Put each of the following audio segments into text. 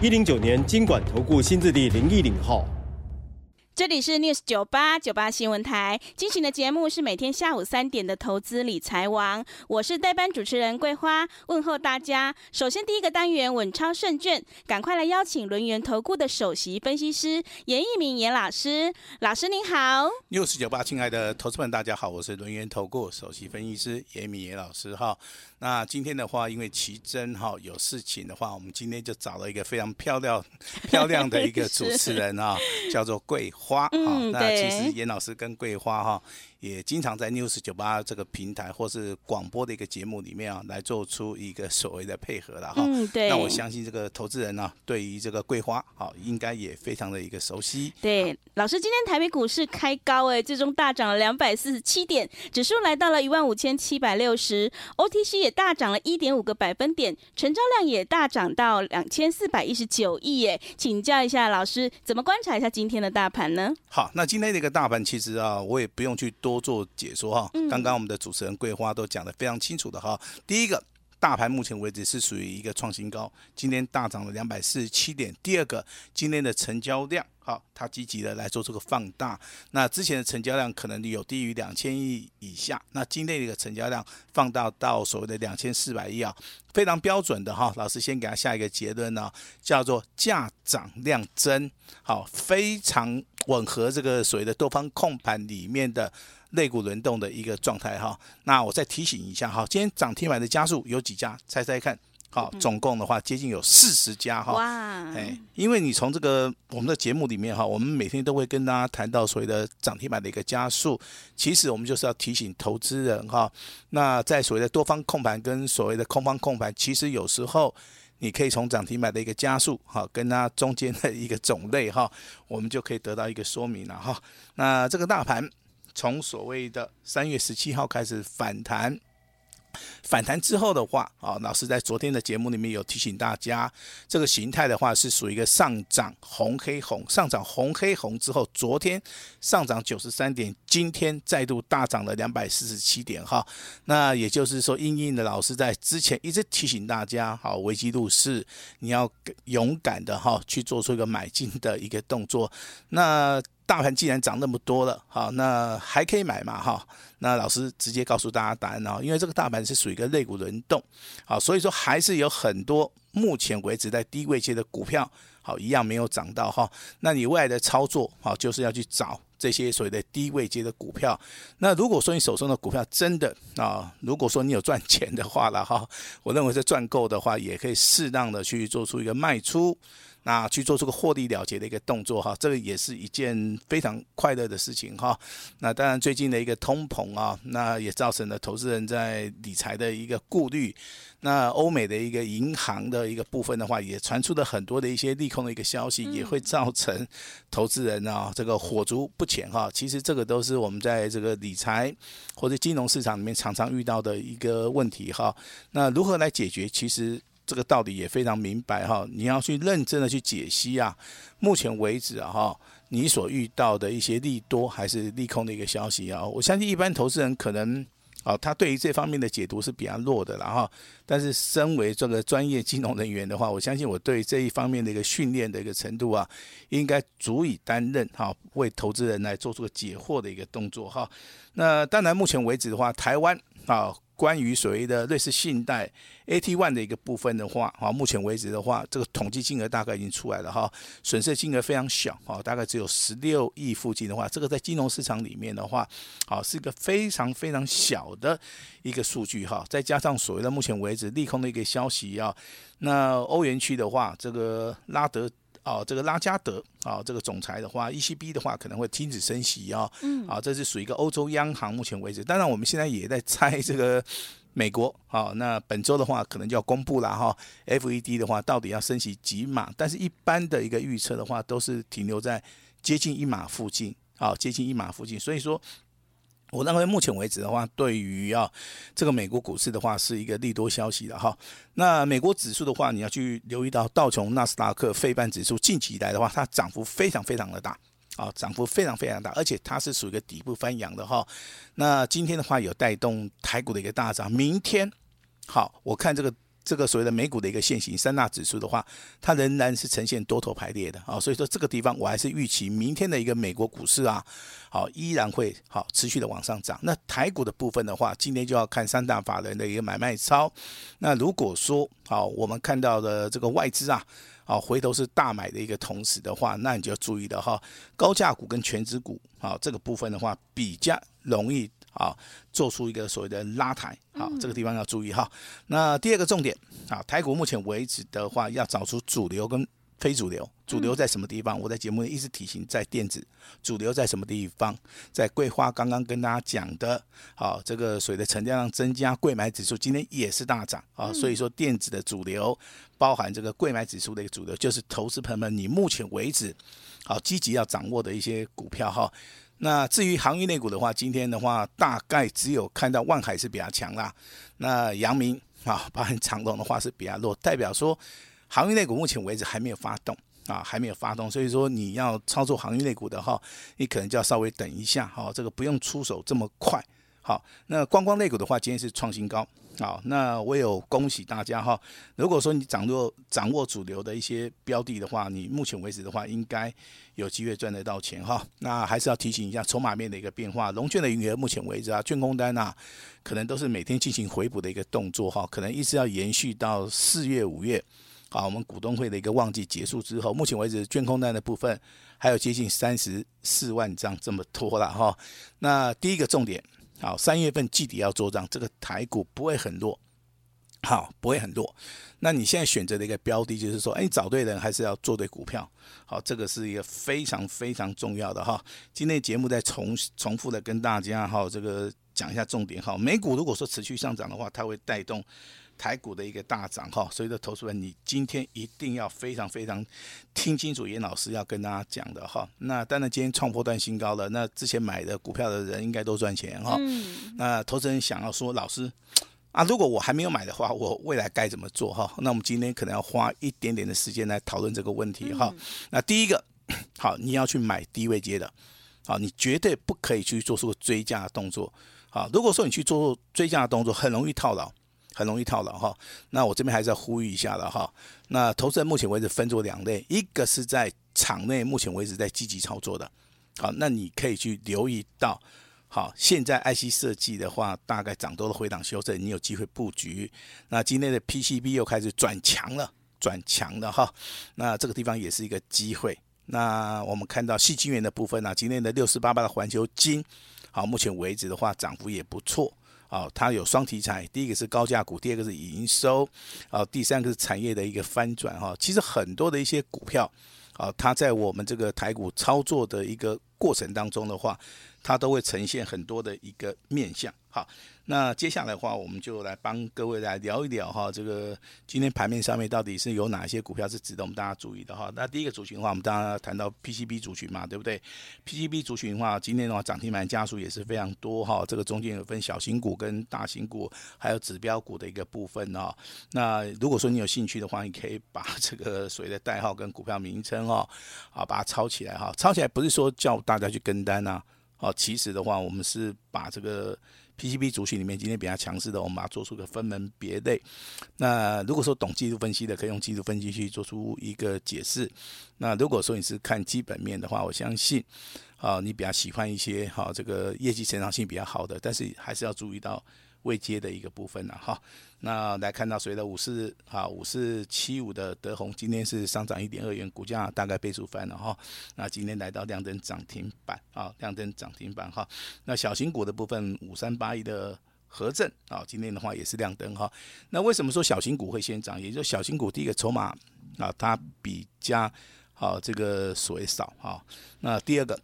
一零九年金管投顾新字第零一零号。这里是 News 九八九八新闻台进行的节目是每天下午三点的投资理财王，我是代班主持人桂花，问候大家。首先第一个单元稳超胜券，赶快来邀请轮源投顾的首席分析师严一鸣严老师，老师您好。News 九八，亲爱的投资们，大家好，我是轮源投顾首席分析师严一鸣严老师哈。那今天的话，因为奇珍哈有事情的话，我们今天就找了一个非常漂亮、漂亮的一个 主持人啊，叫做桂花哈。嗯、那其实严老师跟桂花哈。也经常在 News 九八这个平台或是广播的一个节目里面啊，来做出一个所谓的配合了哈。嗯，对。那我相信这个投资人呢、啊，对于这个桂花，好，应该也非常的一个熟悉。对，老师，今天台北股市开高哎，最终大涨了两百四十七点，指数来到了一万五千七百六十，OTC 也大涨了一点五个百分点，成交量也大涨到两千四百一十九亿耶。请教一下老师，怎么观察一下今天的大盘呢？好，那今天这个大盘其实啊，我也不用去多。多做解说哈，刚刚我们的主持人桂花都讲的非常清楚的哈。第一个，大盘目前为止是属于一个创新高，今天大涨了两百四十七点。第二个，今天的成交量。好，它积极的来做这个放大。那之前的成交量可能有低于两千亿以下，那今天的个成交量放大到所谓的两千四百亿啊，非常标准的哈。老师先给他下一个结论呢，叫做价涨量增，好，非常吻合这个所谓的多方控盘里面的类股轮动的一个状态哈。那我再提醒一下哈，今天涨停板的家数有几家？猜猜看。好，总共的话接近有四十家哈。哇！哎，因为你从这个我们的节目里面哈，我们每天都会跟大家谈到所谓的涨停板的一个加速。其实我们就是要提醒投资人哈，那在所谓的多方控盘跟所谓的空方控盘，其实有时候你可以从涨停板的一个加速哈，跟它中间的一个种类哈，我们就可以得到一个说明了哈。那这个大盘从所谓的三月十七号开始反弹。反弹之后的话，啊，老师在昨天的节目里面有提醒大家，这个形态的话是属于一个上涨红黑红，上涨红黑红之后，昨天上涨九十三点，今天再度大涨了两百四十七点，哈，那也就是说，英英的老师在之前一直提醒大家，好，危机入市，你要勇敢的哈去做出一个买进的一个动作，那。大盘既然涨那么多了，好，那还可以买嘛，哈。那老师直接告诉大家答案哦，因为这个大盘是属于一个类股轮动，好，所以说还是有很多目前为止在低位阶的股票，好，一样没有涨到哈。那你未来的操作，好，就是要去找这些所谓的低位阶的股票。那如果说你手中的股票真的啊，如果说你有赚钱的话了哈，我认为是赚够的话，也可以适当的去做出一个卖出。那去做出个获利了结的一个动作哈，这个也是一件非常快乐的事情哈。那当然最近的一个通膨啊，那也造成了投资人在理财的一个顾虑。那欧美的一个银行的一个部分的话，也传出了很多的一些利空的一个消息，也会造成投资人啊这个火足不前哈。其实这个都是我们在这个理财或者金融市场里面常常遇到的一个问题哈。那如何来解决？其实。这个道理也非常明白哈，你要去认真的去解析啊。目前为止啊哈，你所遇到的一些利多还是利空的一个消息啊，我相信一般投资人可能啊，他对于这方面的解读是比较弱的了哈。但是身为这个专业金融人员的话，我相信我对这一方面的一个训练的一个程度啊，应该足以担任哈，为投资人来做出个解惑的一个动作哈。那当然，目前为止的话，台湾啊。关于所谓的瑞士信贷 AT1 的一个部分的话，哈，目前为止的话，这个统计金额大概已经出来了哈，损失金额非常小，哈，大概只有十六亿附近的话，这个在金融市场里面的话，好，是一个非常非常小的一个数据哈，再加上所谓的目前为止利空的一个消息啊，那欧元区的话，这个拉德。哦，这个拉加德啊，这个总裁的话，ECB 的话可能会停止升息啊，嗯，啊，这是属于一个欧洲央行目前为止。当然，我们现在也在猜这个美国，啊，那本周的话可能就要公布了哈，FED 的话到底要升息几码？但是一般的一个预测的话，都是停留在接近一码附近，啊，接近一码附近，所以说。我认为目前为止的话，对于啊这个美国股市的话，是一个利多消息的哈。那美国指数的话，你要去留意到道琼、纳斯达克、费半指数近期以来的话，它涨幅非常非常的大啊，涨幅非常非常大，而且它是属于一个底部翻扬的哈。那今天的话有带动台股的一个大涨，明天好，我看这个。这个所谓的美股的一个线型三大指数的话，它仍然是呈现多头排列的啊，所以说这个地方我还是预期明天的一个美国股市啊，好依然会好持续的往上涨。那台股的部分的话，今天就要看三大法人的一个买卖超。那如果说好，我们看到的这个外资啊，好回头是大买的一个同时的话，那你就要注意的哈，高价股跟全值股啊这个部分的话比较容易。啊，做出一个所谓的拉抬，好，这个地方要注意哈。那第二个重点，啊，台股目前为止的话，要找出主流跟非主流。主流在什么地方？我在节目里一直提醒，在电子。主流在什么地方？在桂花刚刚跟大家讲的，好，这个所谓的成交量增加，贵买指数今天也是大涨啊。所以说，电子的主流包含这个贵买指数的一个主流，就是投资朋友们，你目前为止好积极要掌握的一些股票哈。那至于航运类股的话，今天的话大概只有看到万海是比较强啦。那阳明啊，包含长荣的话是比较弱，代表说航运类股目前为止还没有发动啊，还没有发动。所以说你要操作航运类股的话，你可能就要稍微等一下哈，这个不用出手这么快。好，那观光类股的话，今天是创新高。好，那我有恭喜大家哈。如果说你掌握掌握主流的一些标的的话，你目前为止的话，应该有机会赚得到钱哈。那还是要提醒一下筹码面的一个变化，龙券的余额目前为止啊，券空单啊，可能都是每天进行回补的一个动作哈，可能一直要延续到四月五月，好，我们股东会的一个旺季结束之后，目前为止券空单的部分还有接近三十四万张这么多了哈。那第一个重点。好，三月份季底要做账，这个台股不会很弱，好，不会很弱。那你现在选择的一个标的，就是说，哎，找对人还是要做对股票？好，这个是一个非常非常重要的哈。今天节目再重重复的跟大家哈，这个讲一下重点哈。美股如果说持续上涨的话，它会带动。台股的一个大涨哈，所以的投资人，你今天一定要非常非常听清楚严老师要跟大家讲的哈。那当然今天创破段新高了，那之前买的股票的人应该都赚钱哈。那投资人想要说，老师啊，如果我还没有买的话，我未来该怎么做哈？那我们今天可能要花一点点的时间来讨论这个问题哈。那第一个，好，你要去买低位接的，好，你绝对不可以去做出追加的动作。好，如果说你去做追加的动作，很容易套牢。很容易套牢哈，那我这边还是要呼吁一下了哈。那投资人目前为止分作两类，一个是在场内目前为止在积极操作的，好，那你可以去留意到，好，现在 IC 设计的话，大概涨多的回档修正，你有机会布局。那今天的 PCB 又开始转强了，转强了哈，那这个地方也是一个机会。那我们看到矽晶圆的部分呢、啊，今天的六四八八的环球金，好，目前为止的话涨幅也不错。哦，它有双题材，第一个是高价股，第二个是营收，啊，第三个是产业的一个翻转哈。其实很多的一些股票，啊，它在我们这个台股操作的一个过程当中的话，它都会呈现很多的一个面相，好。那接下来的话，我们就来帮各位来聊一聊哈，这个今天盘面上面到底是有哪些股票是值得我们大家注意的哈。那第一个族群的话，我们当然谈到 PCB 族群嘛，对不对？PCB 族群的话，今天的话涨停板家数也是非常多哈。这个中间有分小型股跟大型股，还有指标股的一个部分哈。那如果说你有兴趣的话，你可以把 这个所谓的代号跟股票名称哦，啊，把它抄起来哈。抄起来不是说叫大家去跟单呐，哦，其实的话，我们是把这个。PCB 族群里面，今天比较强势的，我们把它做出个分门别类。那如果说懂技术分析的，可以用技术分析去做出一个解释。那如果说你是看基本面的话，我相信，啊，你比较喜欢一些哈，这个业绩成长性比较好的，但是还是要注意到。未接的一个部分了哈，那来看到随着五四啊五四七五的德宏今天是上涨一点二元，股价大概倍数翻了哈，那今天来到亮灯涨停板啊，亮灯涨停板哈，那小型股的部分五三八一的和正啊，今天的话也是亮灯哈，那为什么说小型股会先涨？也就小型股第一个筹码啊，它比较好，这个所谓少哈。那第二个，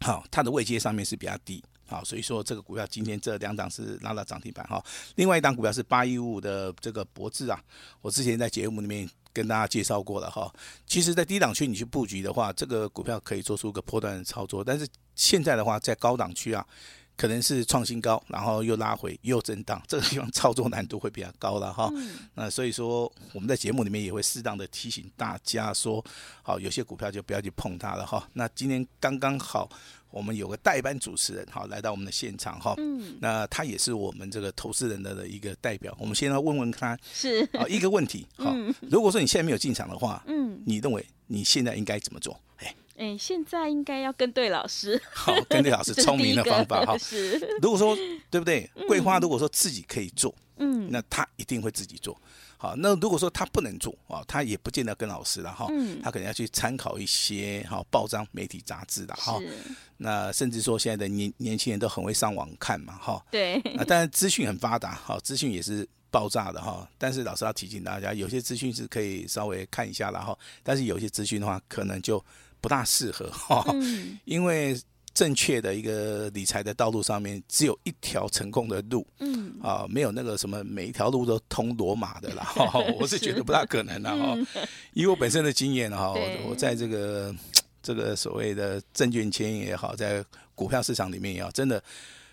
好，它的位阶上面是比较低，好，所以说这个股票今天这两档是拉到涨停板哈。另外一档股票是八一五五的这个博智啊，我之前在节目里面跟大家介绍过了哈。其实，在低档区你去布局的话，这个股票可以做出个波段的操作，但是现在的话，在高档区啊。可能是创新高，然后又拉回，又震荡，这个地方操作难度会比较高了哈。嗯、那所以说，我们在节目里面也会适当的提醒大家说，好，有些股票就不要去碰它了哈。那今天刚刚好，我们有个代班主持人好来到我们的现场哈。嗯。那他也是我们这个投资人的的一个代表。我们先要问问他，是啊，一个问题哈。嗯、如果说你现在没有进场的话，嗯，你认为你现在应该怎么做？哎。哎，现在应该要跟对老师，好，跟对老师，聪明的方法哈。是，如果说对不对？桂花如果说自己可以做，嗯，那他一定会自己做。好，那如果说他不能做啊，他也不见得跟老师了哈。嗯，他可能要去参考一些哈报章、媒体、杂志的哈。那甚至说现在的年年轻人都很会上网看嘛哈。对。啊，当然资讯很发达，好，资讯也是爆炸的哈。但是老师要提醒大家，有些资讯是可以稍微看一下了哈。但是有些资讯的话，可能就不大适合哈，因为正确的一个理财的道路上面只有一条成功的路，嗯啊，没有那个什么每一条路都通罗马的啦，哈，我是觉得不大可能的哈。以我本身的经验哈，我在这个这个所谓的证券圈也好，在股票市场里面也好，真的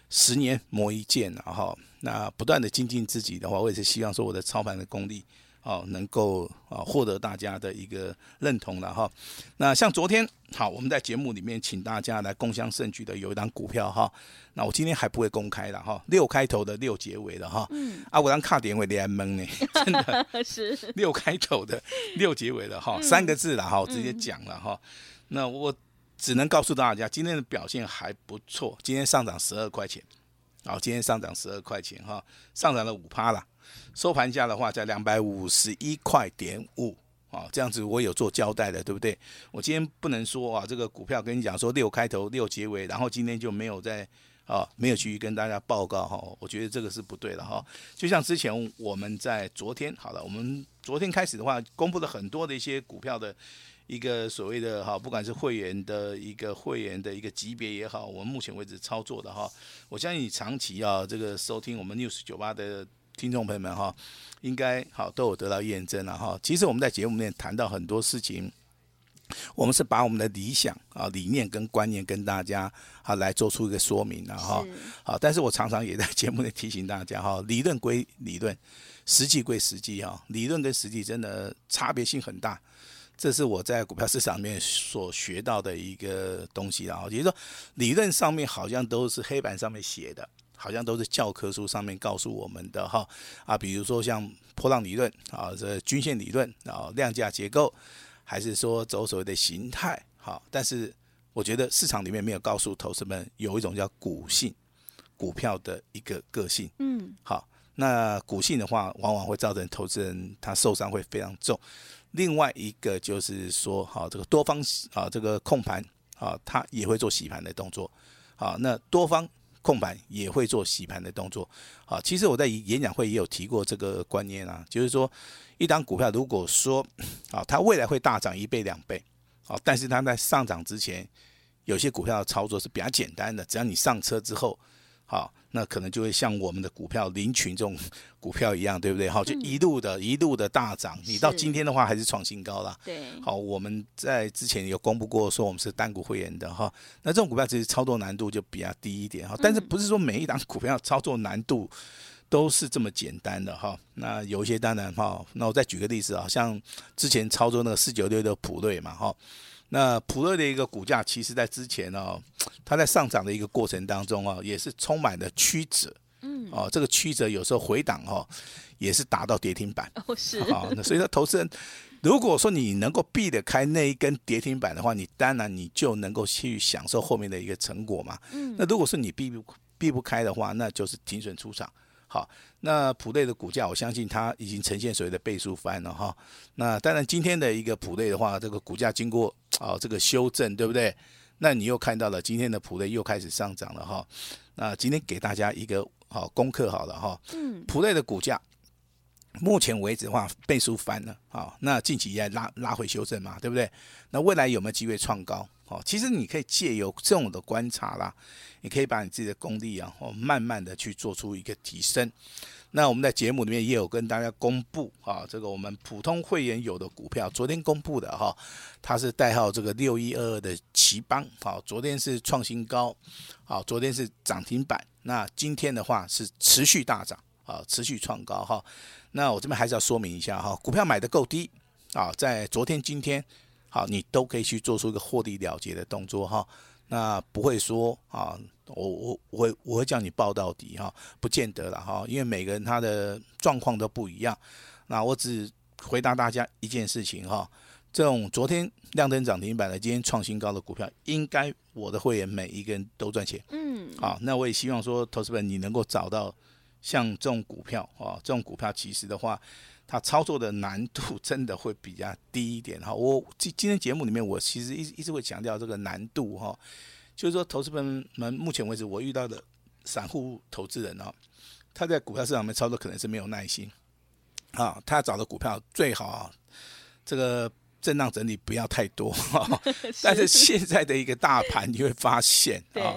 十年磨一剑了哈。那不断的精进自己的话，我也是希望说我的操盘的功力。哦，能够啊获得大家的一个认同了哈。那像昨天好，我们在节目里面请大家来共襄盛举的有一档股票哈。那我今天还不会公开了哈，六开头的六结尾的哈。嗯。啊，我让卡点会连懵呢，真的 是六开头的六结尾的哈，三个字了哈，我直接讲了哈。那我只能告诉大家，今天的表现还不错，今天上涨十二块钱。好，今天上涨十二块钱哈，上涨了五趴了。收盘价的话在两百五十一块点五啊，这样子我有做交代的，对不对？我今天不能说啊，这个股票跟你讲说六开头六结尾，然后今天就没有在啊，没有去跟大家报告哈，我觉得这个是不对的哈。就像之前我们在昨天好了，我们昨天开始的话，公布了很多的一些股票的一个所谓的哈，不管是会员的一个会员的一个级别也好，我们目前为止操作的哈，我相信你长期啊这个收听我们 News 九八的。听众朋友们哈，应该好都有得到验证了哈。其实我们在节目里面谈到很多事情，我们是把我们的理想啊、理念跟观念跟大家啊来做出一个说明了哈。好，但是我常常也在节目里提醒大家哈，理论归理论，实际归实际哈。理论跟实际真的差别性很大，这是我在股票市场里面所学到的一个东西啊。也就是说，理论上面好像都是黑板上面写的。好像都是教科书上面告诉我们的哈啊，比如说像波浪理论啊，这均线理论啊，量价结构，还是说走所谓的形态好，但是我觉得市场里面没有告诉投资们有一种叫股性股票的一个个性，嗯，好，那股性的话，往往会造成投资人他受伤会非常重。另外一个就是说，好，这个多方啊，这个控盘啊，他也会做洗盘的动作，好，那多方。控盘也会做洗盘的动作，啊，其实我在演讲会也有提过这个观念啊，就是说，一档股票如果说，啊，它未来会大涨一倍两倍，啊，但是它在上涨之前，有些股票的操作是比较简单的，只要你上车之后。好，那可能就会像我们的股票林群这种 股票一样，对不对？好，就一路的、一路的大涨，你到今天的话还是创新高了。对，好，我们在之前有公布过，说我们是单股会员的哈。那这种股票其实操作难度就比较低一点哈，但是不是说每一档股票操作难度都是这么简单的哈？那有一些当然哈，那我再举个例子啊，像之前操作那个四九六的普瑞嘛哈。那普瑞的一个股价，其实在之前哦，它在上涨的一个过程当中啊，也是充满了曲折，嗯，哦，这个曲折有时候回档哦，也是达到跌停板，哦是，哦，那所以说投资人，如果说你能够避得开那一根跌停板的话，你当然你就能够去享受后面的一个成果嘛，嗯，那如果说你避不避不开的话，那就是停损出场。好，那普瑞的股价，我相信它已经呈现所谓的倍数翻了哈。那当然，今天的一个普瑞的话，这个股价经过啊这个修正，对不对？那你又看到了今天的普瑞又开始上涨了哈。那今天给大家一个好功课好了哈。嗯。普瑞的股价目前为止的话，倍数翻了，好，那近期也拉拉回修正嘛，对不对？那未来有没有机会创高？哦，其实你可以借由这种的观察啦，你可以把你自己的功力啊，哦，慢慢的去做出一个提升。那我们在节目里面也有跟大家公布啊，这个我们普通会员有的股票，昨天公布的哈，它是代号这个六一二二的奇邦，好，昨天是创新高，好，昨天是涨停板，那今天的话是持续大涨，啊，持续创高哈。那我这边还是要说明一下哈，股票买得够低啊，在昨天、今天，好，你都可以去做出一个获利了结的动作哈。那不会说啊，我我我会我会叫你报到底哈，不见得了哈，因为每个人他的状况都不一样。那我只回答大家一件事情哈，这种昨天亮灯涨停板的，今天创新高的股票，应该我的会员每一个人都赚钱。嗯，好，那我也希望说，投资本你能够找到。像这种股票啊，这种股票其实的话，它操作的难度 真的会比较低一点哈。我今今天节目里面，我其实一直一直会强调这个难度哈，就是说，投资们们目前为止我遇到的散户投资人哦，他在股票市场里面操作可能是没有耐心啊，他找的股票最好啊，这个。震荡整理不要太多，但是现在的一个大盘你会发现啊，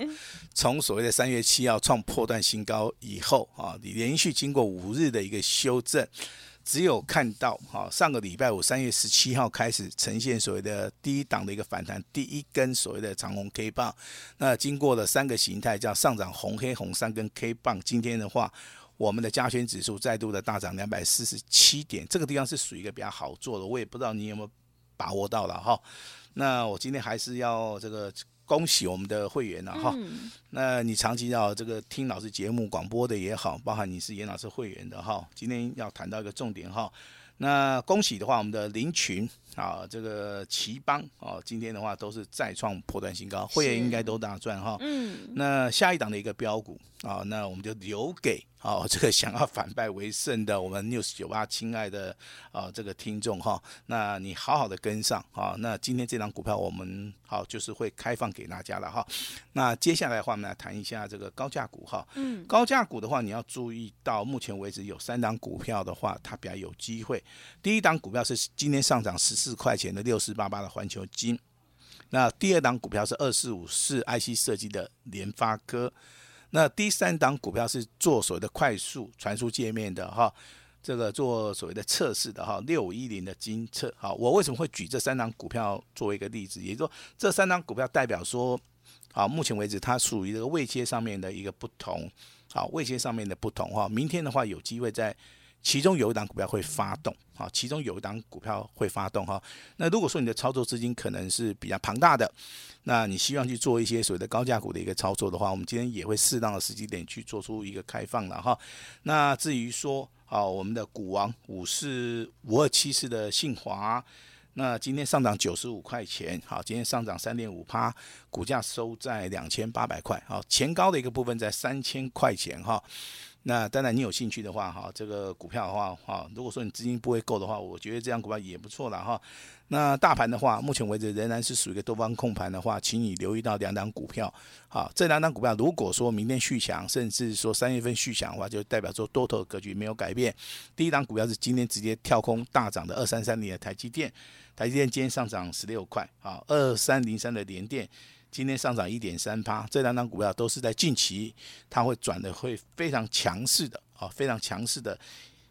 从所谓的三月七号创破断新高以后啊，你连续经过五日的一个修正，只有看到哈上个礼拜五三月十七号开始呈现所谓的第一档的一个反弹，第一根所谓的长红 K 棒，那经过了三个形态叫上涨红黑红三根 K 棒，今天的话。我们的加权指数再度的大涨两百四十七点，这个地方是属于一个比较好做的，我也不知道你有没有。把握到了哈，那我今天还是要这个恭喜我们的会员了哈。那你长期要这个听老师节目广播的也好，包含你是严老师会员的哈，今天要谈到一个重点哈。那恭喜的话，我们的林群啊，这个齐邦啊，今天的话都是再创破断新高，会员应该都大赚哈。嗯。那下一档的一个标股啊，那我们就留给。哦，这个想要反败为胜的我们 News 九八亲爱的啊这个听众哈，那你好好的跟上啊。那今天这档股票我们好就是会开放给大家了哈。那接下来的话，我们来谈一下这个高价股哈。嗯，高价股的话，你要注意到目前为止有三档股票的话，它比较有机会。第一档股票是今天上涨十四块钱的六四八八的环球金。那第二档股票是二四五四 IC 设计的联发科。那第三档股票是做所谓的快速传输界面的哈，这个做所谓的测试的哈，六五一零的金测。好，我为什么会举这三档股票作为一个例子？也就是说，这三档股票代表说，好，目前为止它属于这个位阶上面的一个不同，好，位阶上面的不同哈。明天的话有机会在。其中有一档股票会发动，好，其中有一档股票会发动哈。那如果说你的操作资金可能是比较庞大的，那你希望去做一些所谓的高价股的一个操作的话，我们今天也会适当的时机点去做出一个开放了哈。那至于说，好，我们的股王五四五二七四的信华，那今天上涨九十五块钱，好，今天上涨三点五趴，股价收在两千八百块，好，前高的一个部分在三千块钱哈。那当然，你有兴趣的话，哈，这个股票的话，哈，如果说你资金不会够的话，我觉得这样股票也不错了，哈。那大盘的话，目前为止仍然是属于一个多方控盘的话，请你留意到两档股票，好，这两档股票如果说明天续强，甚至说三月份续强的话，就代表说多头格局没有改变。第一档股票是今天直接跳空大涨的二三三零的台积电，台积电今天上涨十六块，好，二三零三的联电。今天上涨一点三趴，这两档股票都是在近期，它会转的会非常强势的啊，非常强势的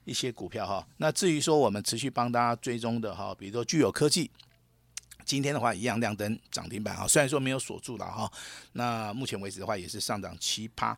一些股票哈。那至于说我们持续帮大家追踪的哈，比如说聚友科技，今天的话一样亮灯涨停板啊，虽然说没有锁住了哈，那目前为止的话也是上涨七趴。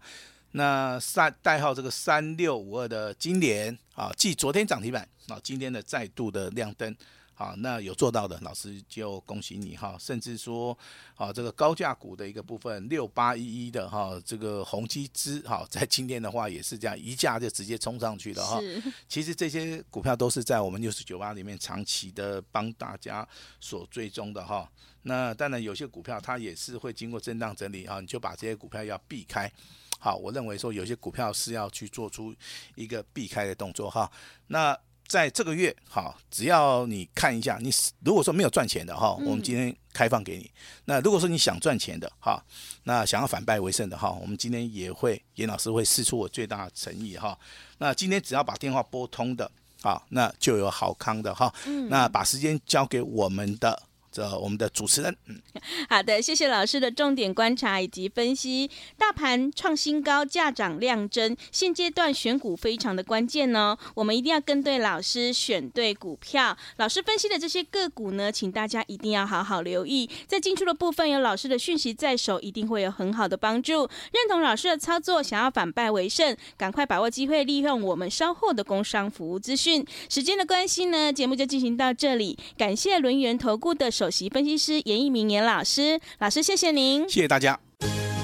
那三代号这个三六五二的金联啊，继昨天涨停板啊，今天的再度的亮灯。好，那有做到的老师就恭喜你哈，甚至说，啊，这个高价股的一个部分六八一一的哈，这个宏基资哈，在今天的话也是这样一价就直接冲上去了哈。其实这些股票都是在我们六十九八里面长期的帮大家所追踪的哈。那当然有些股票它也是会经过震荡整理啊，你就把这些股票要避开。好，我认为说有些股票是要去做出一个避开的动作哈。那在这个月，好，只要你看一下，你如果说没有赚钱的哈，我们今天开放给你。那如果说你想赚钱的哈，那想要反败为胜的哈，我们今天也会严老师会试出我最大的诚意哈。那今天只要把电话拨通的，好，那就有好康的哈。那把时间交给我们的。这我们的主持人，嗯，好的，谢谢老师的重点观察以及分析。大盘创新高，价涨量增，现阶段选股非常的关键哦。我们一定要跟对老师，选对股票。老师分析的这些个股呢，请大家一定要好好留意。在进出的部分，有老师的讯息在手，一定会有很好的帮助。认同老师的操作，想要反败为胜，赶快把握机会，利用我们稍后的工商服务资讯。时间的关系呢，节目就进行到这里。感谢轮圆投顾的手。首席分析师严一鸣严老师，老师谢谢您，谢谢大家。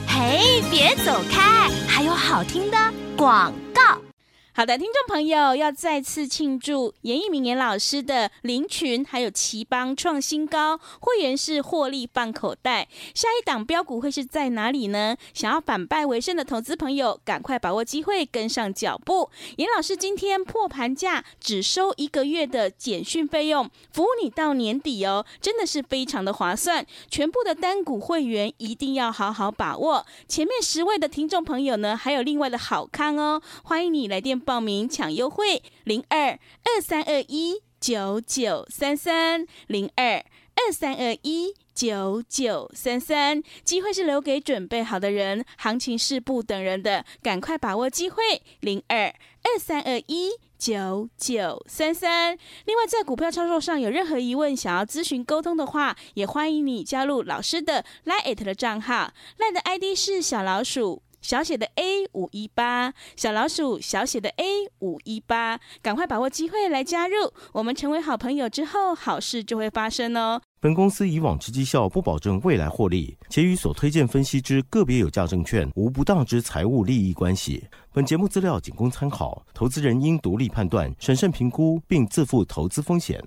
嘿，别走开，还有好听的广告。好的，听众朋友要再次庆祝严一鸣严老师的林群还有奇邦创新高，会员是获利放口袋。下一档标股会是在哪里呢？想要反败为胜的投资朋友，赶快把握机会，跟上脚步。严老师今天破盘价只收一个月的简讯费用，服务你到年底哦，真的是非常的划算。全部的单股会员一定要好好把握。前面十位的听众朋友呢，还有另外的好康哦，欢迎你来电。报名抢优惠，零二二三二一九九三三零二二三二一九九三三，机会是留给准备好的人，行情是不等人的，赶快把握机会，零二二三二一九九三三。另外，在股票操作上有任何疑问，想要咨询沟通的话，也欢迎你加入老师的 Line@ 的账号，Line 的 ID 是小老鼠。小写的 A 五一八，小老鼠小写的 A 五一八，赶快把握机会来加入，我们成为好朋友之后，好事就会发生哦。本公司以往之绩效不保证未来获利，且与所推荐分析之个别有价证券无不当之财务利益关系。本节目资料仅供参考，投资人应独立判断、审慎评估，并自负投资风险。